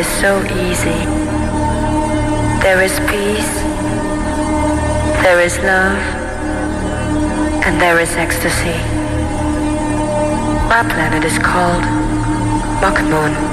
is so easy. There is peace, there is love, and there is ecstasy. My planet is called Moon.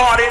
party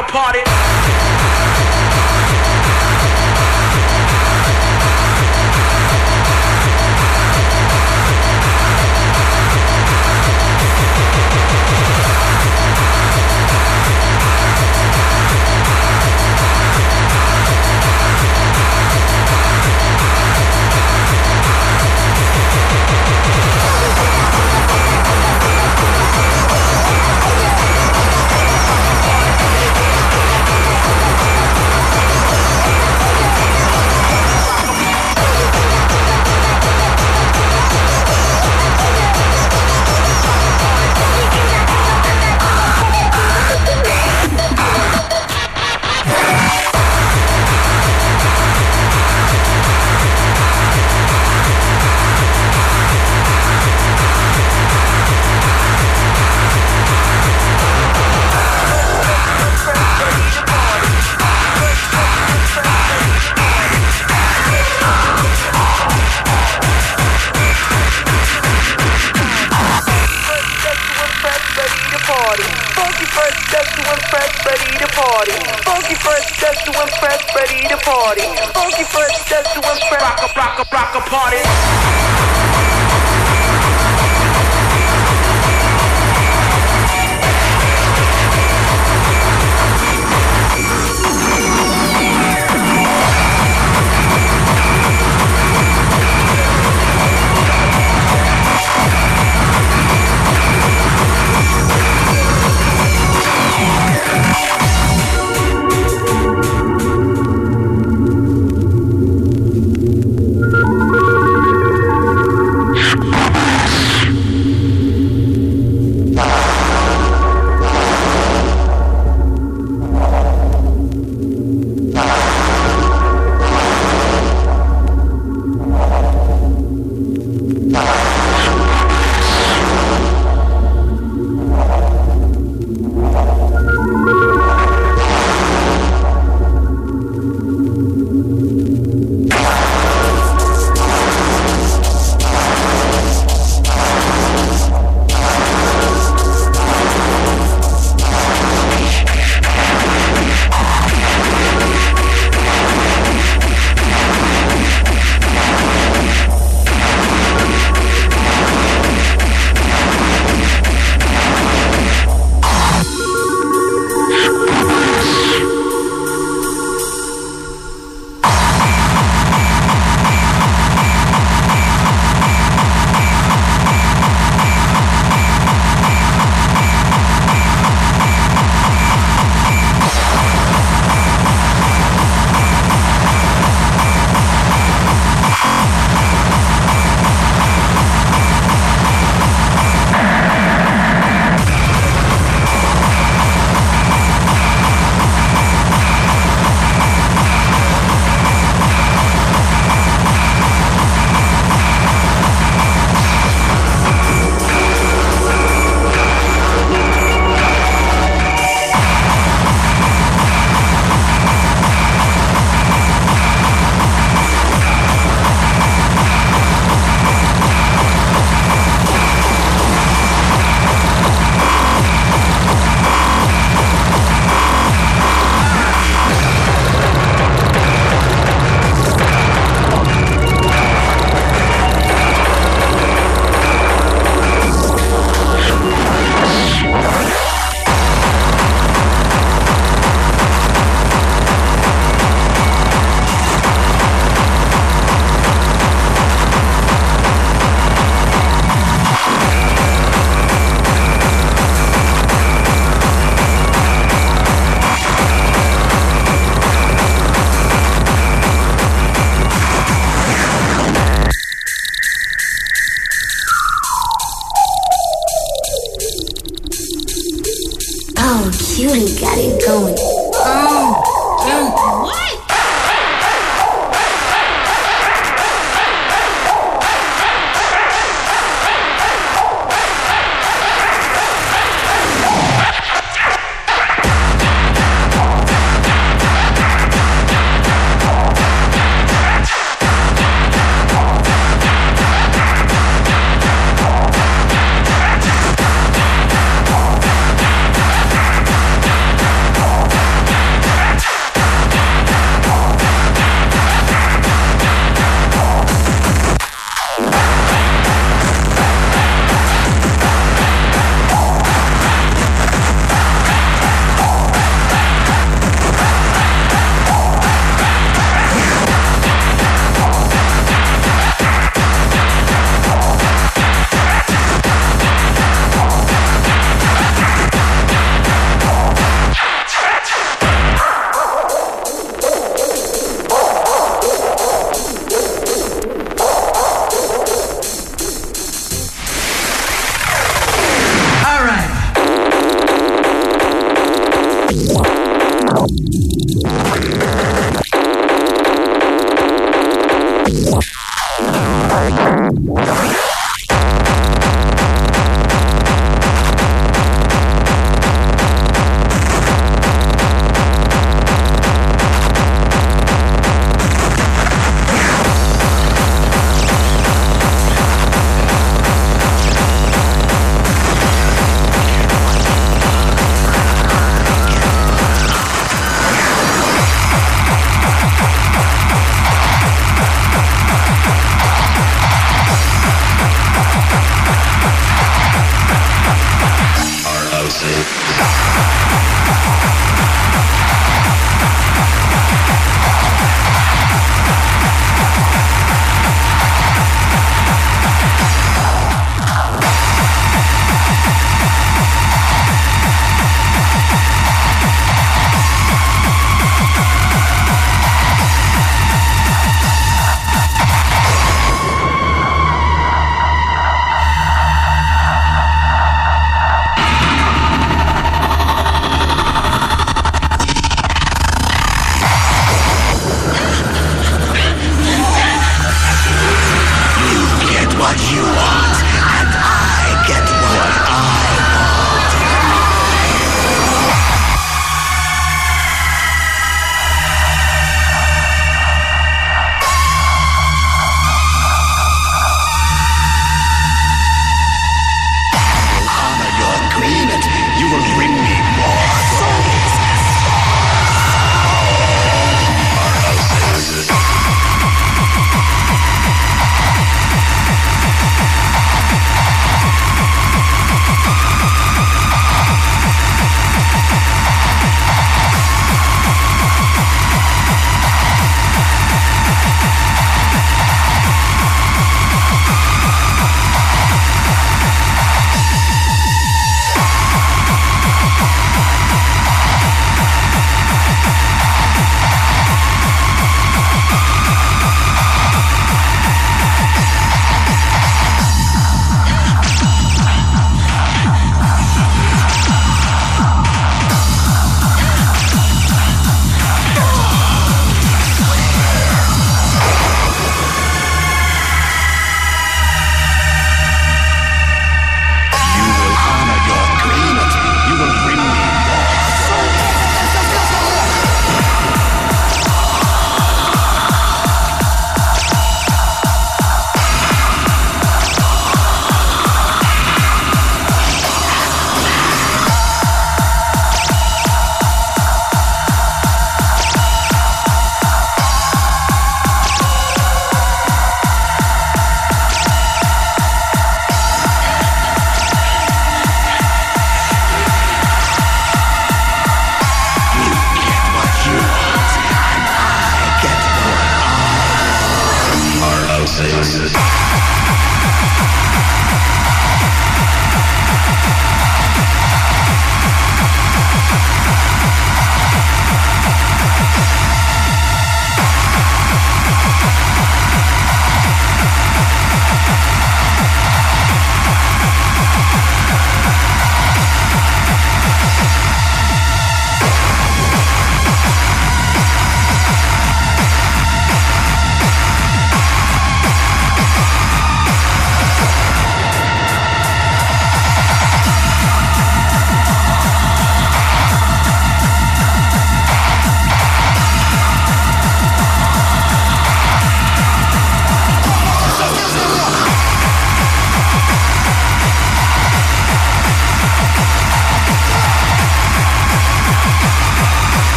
a party.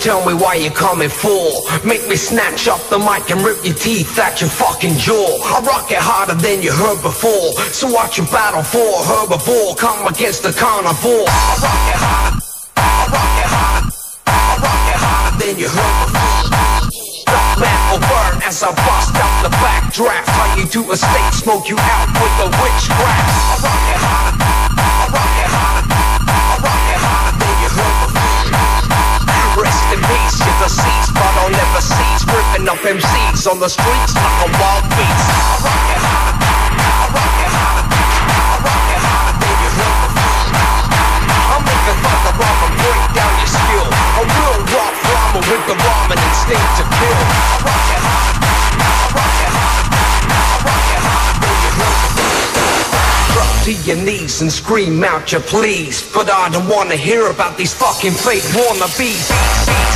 Tell me why you're coming for. Make me snatch up the mic and rip your teeth out your fucking jaw. I rock it harder than you heard before. So watch you battle for? Herbivore Come against the carnivore. I rock it harder. I rock it harder. I rock it harder than you heard before. Will burn as I bust out the backdraft. How you do a state smoke you out with the witchcraft. I rock In peace, but I'll never cease ripping up MCs on the streets like a wild beast. I rock it I rock it I rock it I'm the and break down your skill. A real with the instinct to kill. I rock it hard, I rock it hard, I rock it hard, Drop to your knees and scream out your pleas. But I don't wanna hear about these fucking fake wannabes.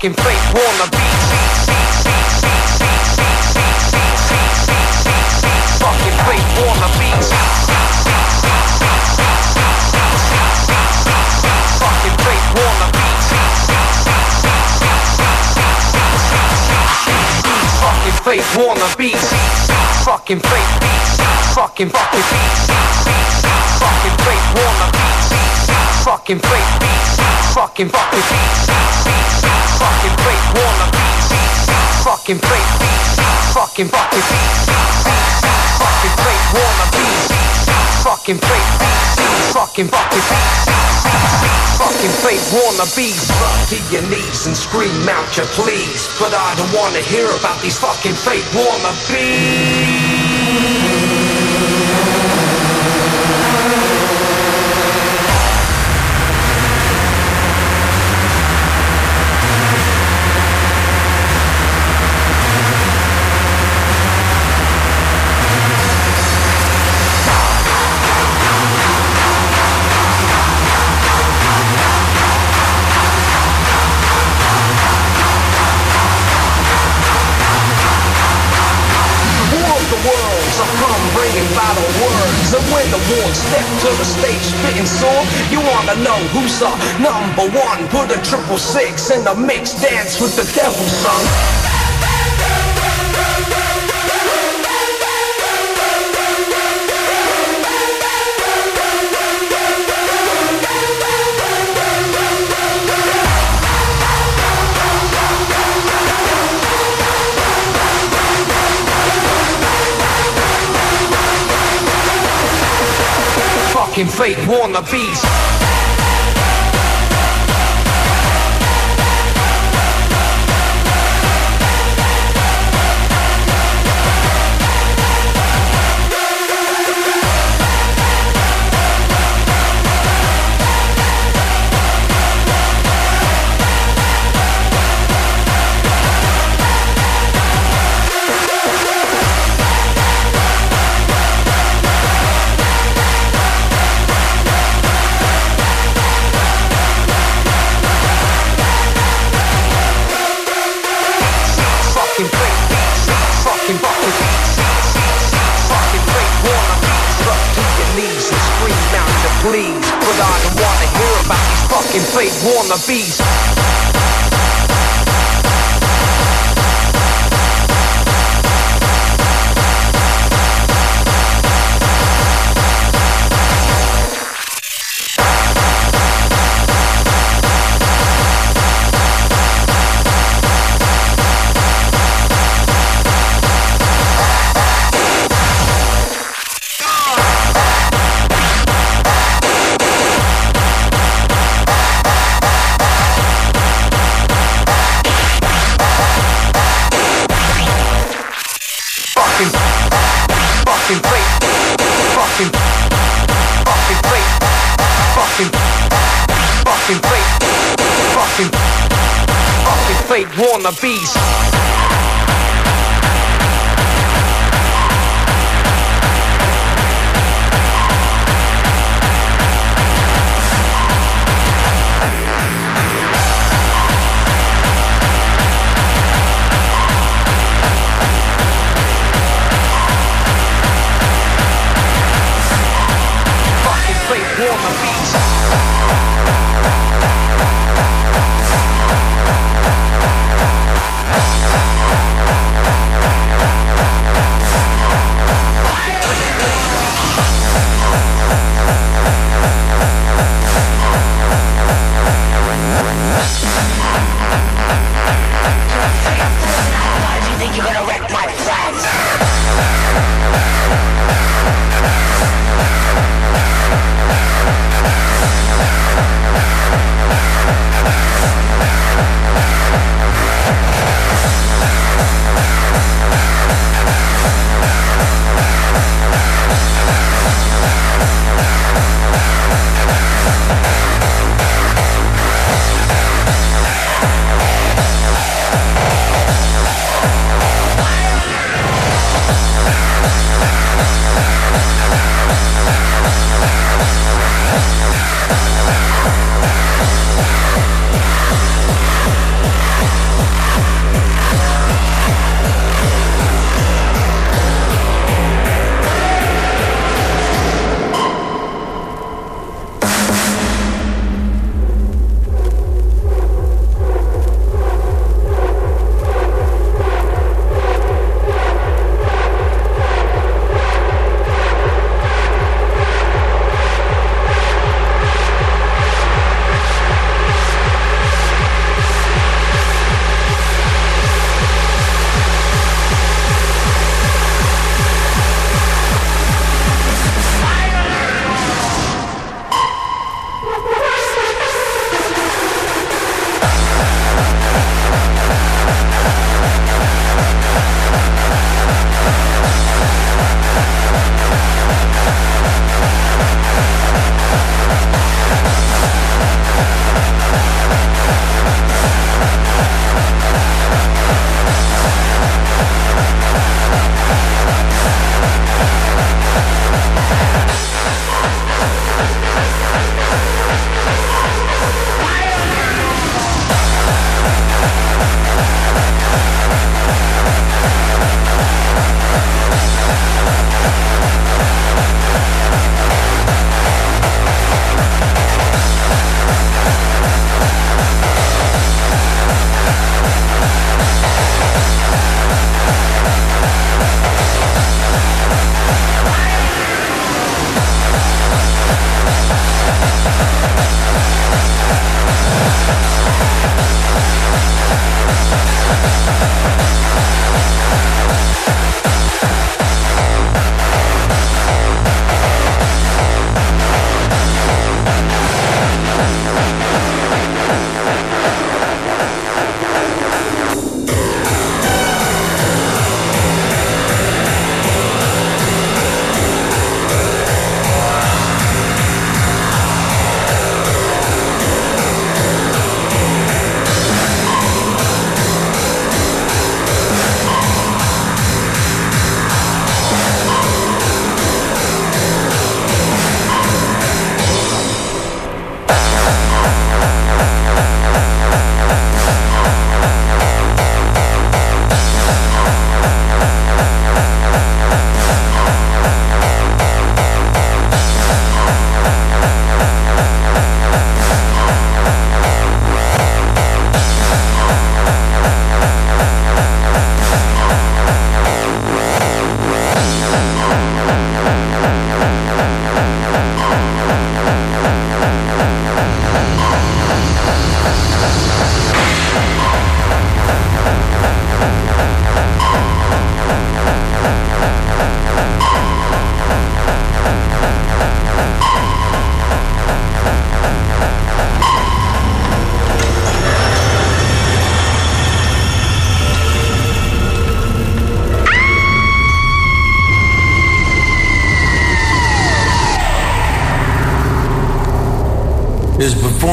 Fucking fake wannabe. Fucking fake wannabes. Fucking fake fake wannabes. Fucking fake beats. Fucking fucking beats. Fucking fake wannabes. Fucking fake beats. Fucking fucking beats. Fucking fake wannabes. Fucking fake beats. Fucking fucking beats. Fucking fake wannabes. Fucking fake beats. Fucking fucking beats. Fucking fake wannabes. Drop to your knees and scream out your pleas. But I don't wanna hear about these fucking fake wannabes. War to the stage spitting sword, you wanna know who's the number one? Put a triple six in the mix, dance with the devil, son. Fucking fake wannabes. Fake wannabes. Fucking fake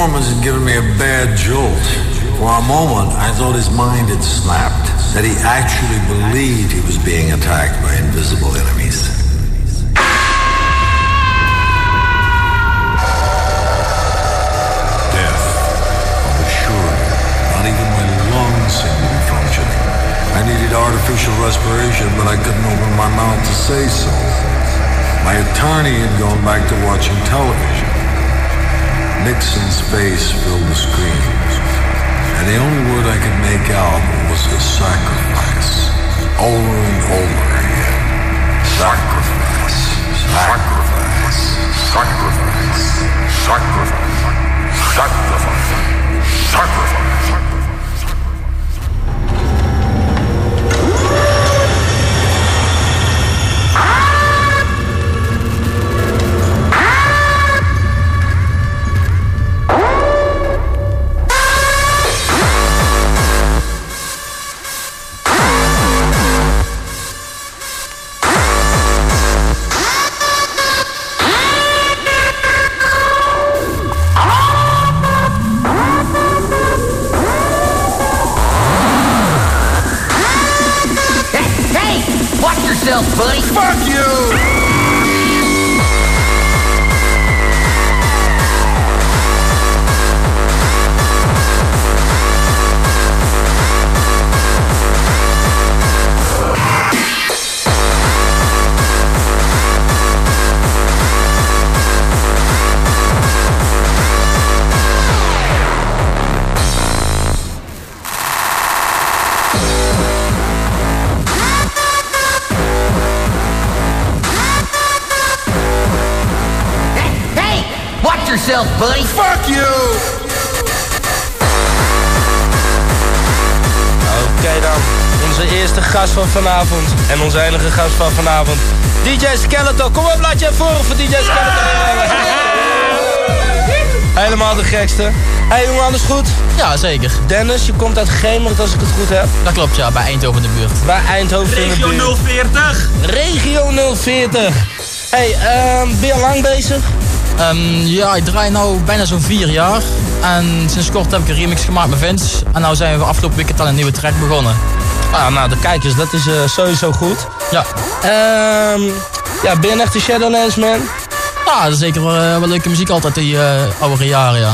performance had given me a bad jolt. For a moment, I thought his mind had snapped, that he actually believed he was being attacked by invisible enemies. Death. Was sure. Not even my lungs seemed to be functioning. I needed artificial respiration, but I couldn't open my mouth to say so. My attorney had gone back to watching television. Nixon's face filled the screen, and the only word I could make out was the sacrifice, over and over again. Sacrifice, sacrifice, sacrifice, sacrifice, sacrifice, sacrifice. Yourself, buddy. Fuck you! Oké dan, onze eerste gast van vanavond. En onze enige gast van vanavond. DJ Skeleton. Kom op, laat je voor voor DJ Skeleton. Helemaal de gekste. hey, jongen, alles goed? Ja, zeker. Dennis, je komt uit Gemert als ik het goed heb. Dat klopt, ja. Bij Eindhoven in de buurt. Bij Eindhoven in de buurt. Regio 040. Regio 040. hey, ehm, ben je al lang bezig? Ehm, ja, ik draai nu bijna zo'n vier jaar. En sinds kort heb ik een remix gemaakt met Vince. En nu zijn we afgelopen weekend aan een nieuwe track begonnen. Ah, nou, de kijkers, dat is eh, sowieso goed. Ja. Ehm, ja, ben je een echte Shadowlands man? Ja, dat is zeker wel, eh, wel leuke muziek altijd, die eh oudere jaren, ja.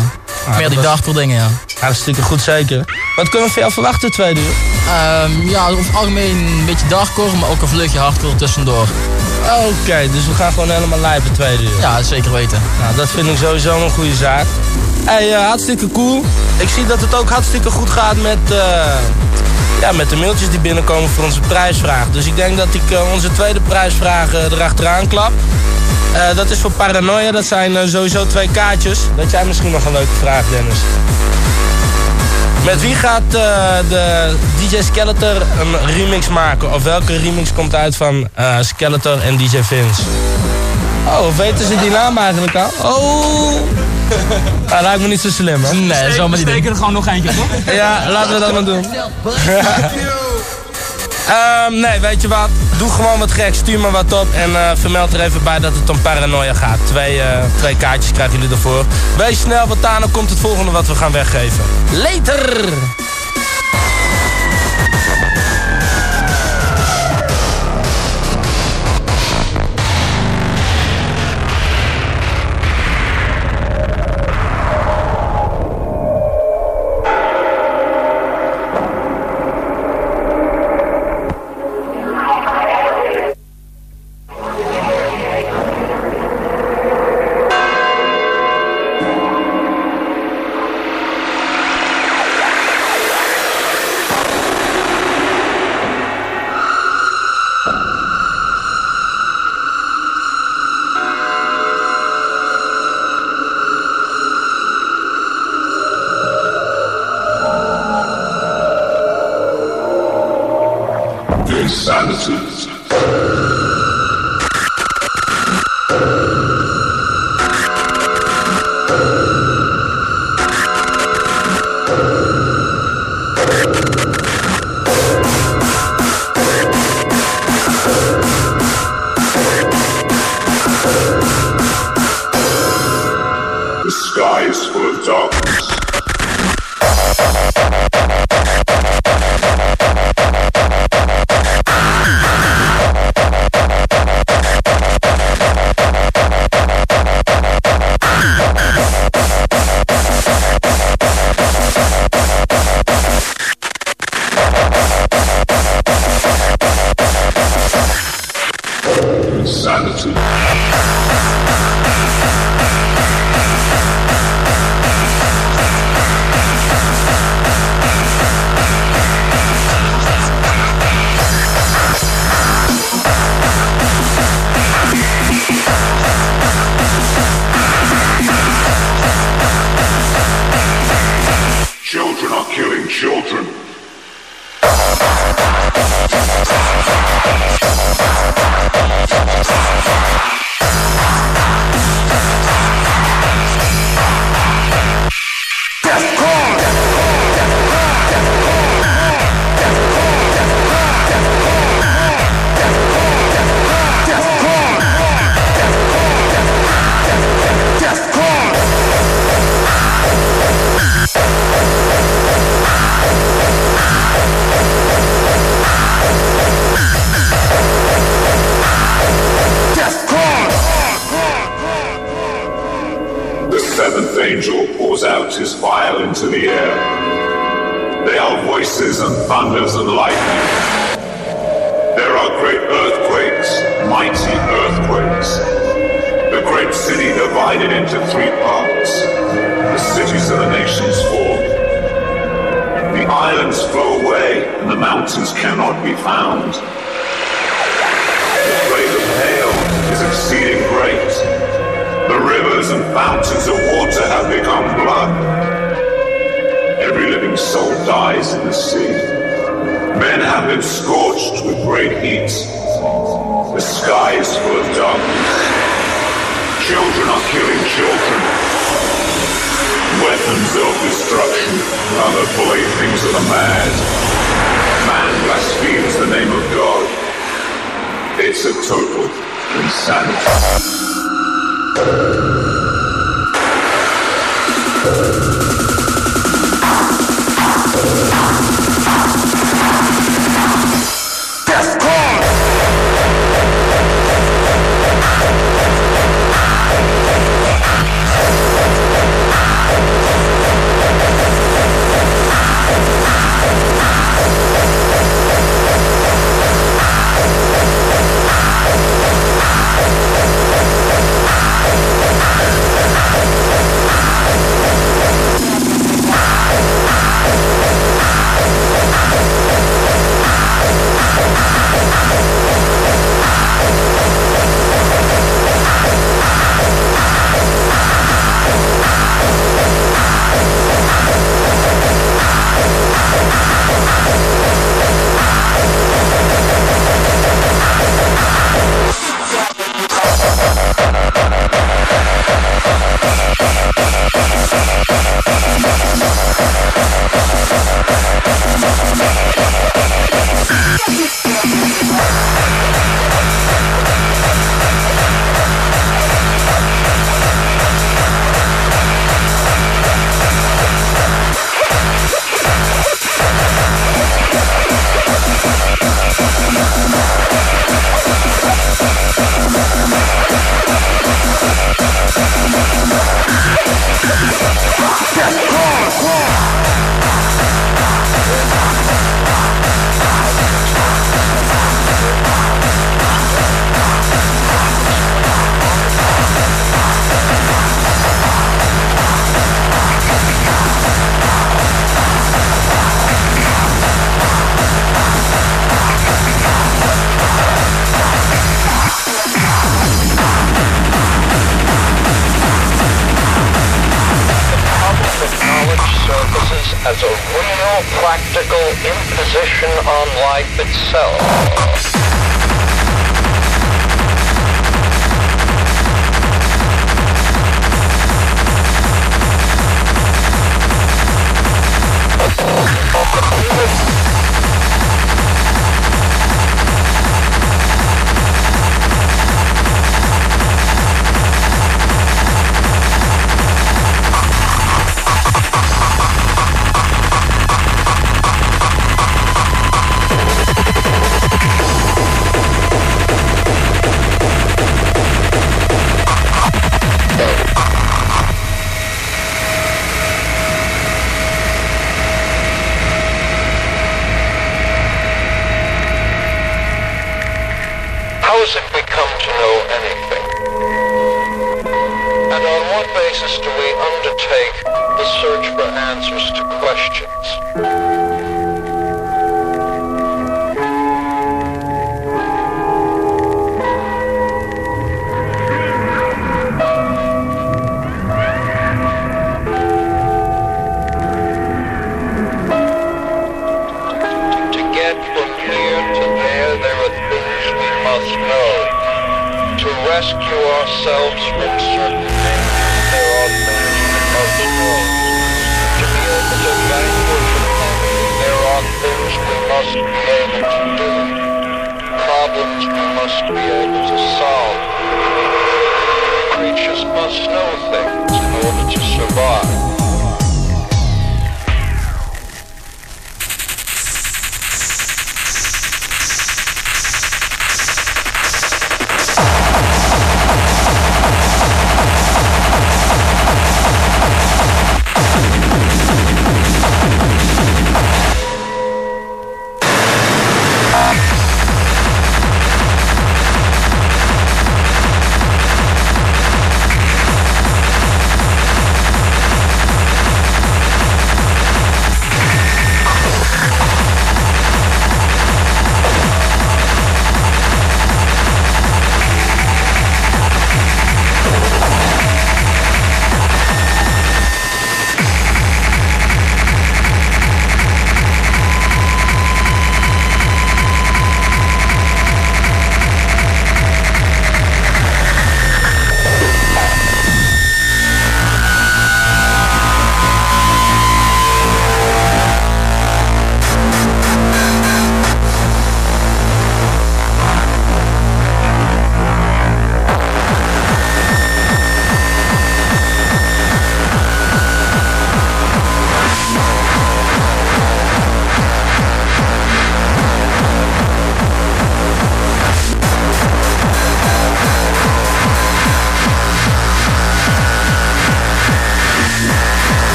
Meer dat die was- darker dingen, ja. Hartstikke goed, zeker. Wat kunnen we van jou verwachten, tweede uur? Ehm, ja, over het algemeen een beetje darker, maar ook een vleugje hardcore tussendoor. Oké, dus we gaan gewoon helemaal lijpen tweede uur. Ja, zeker weten. Nou, dat vind ik sowieso een goede zaak. Hey, eh, hartstikke cool. Ik zie dat het ook hartstikke goed gaat met, eh, ja, met de mailtjes die binnenkomen voor onze prijsvraag. Dus ik denk dat ik eh, onze tweede prijsvraag erachteraan klap. Dat is voor Paranoia, dat zijn sowieso twee kaartjes. Dat jij misschien nog een leuke vraag, Dennis. Met wie gaat eh, de DJ Skeletor een remix maken? Of welke remix komt uit van eh Skeletor en DJ Vince? Oh, weten ze die naam eigenlijk al? Oh! Dat lijkt me niet zo slim, hè? Nee, wel maar We niet steken doen. er gewoon nog eentje, toch? Ja, laten we dat maar doen. Ehm, nee, weet je wat? Doe gewoon wat gek. Stuur me wat op. En eh, vermeld er even bij dat het om paranoia gaat. Twee, eh, twee kaartjes krijgen jullie ervoor. Wees snel, want daarna komt het volgende wat we gaan weggeven. Later! Parts. The cities of the nations fall. The islands flow away, and the mountains cannot be found. The rate of hail is exceeding great. The rivers and fountains of water have become blood. Every living soul dies in the sea. Men have been scorched with great heat. The sky is full of darkness. Children are killing children. Weapons of destruction are the playthings of the mad. Man blasphemes the name of God. It's a total insanity.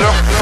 Look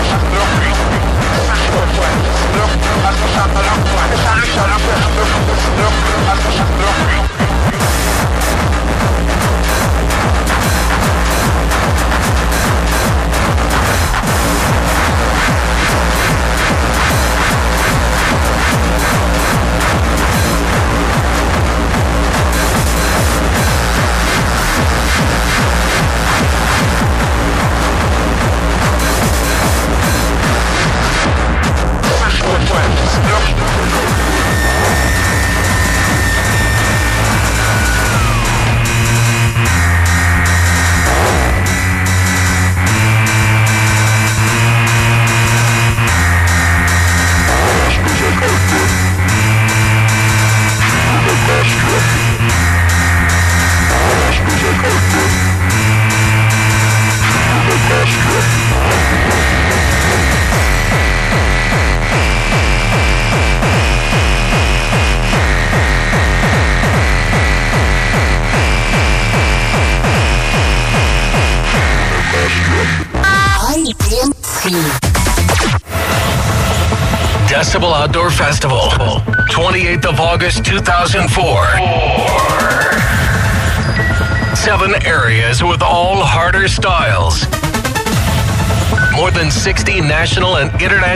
Look, I'm Yep. Decibel Outdoor Festival, 28th of August 2004. Seven areas with all harder styles. More than 60 national and international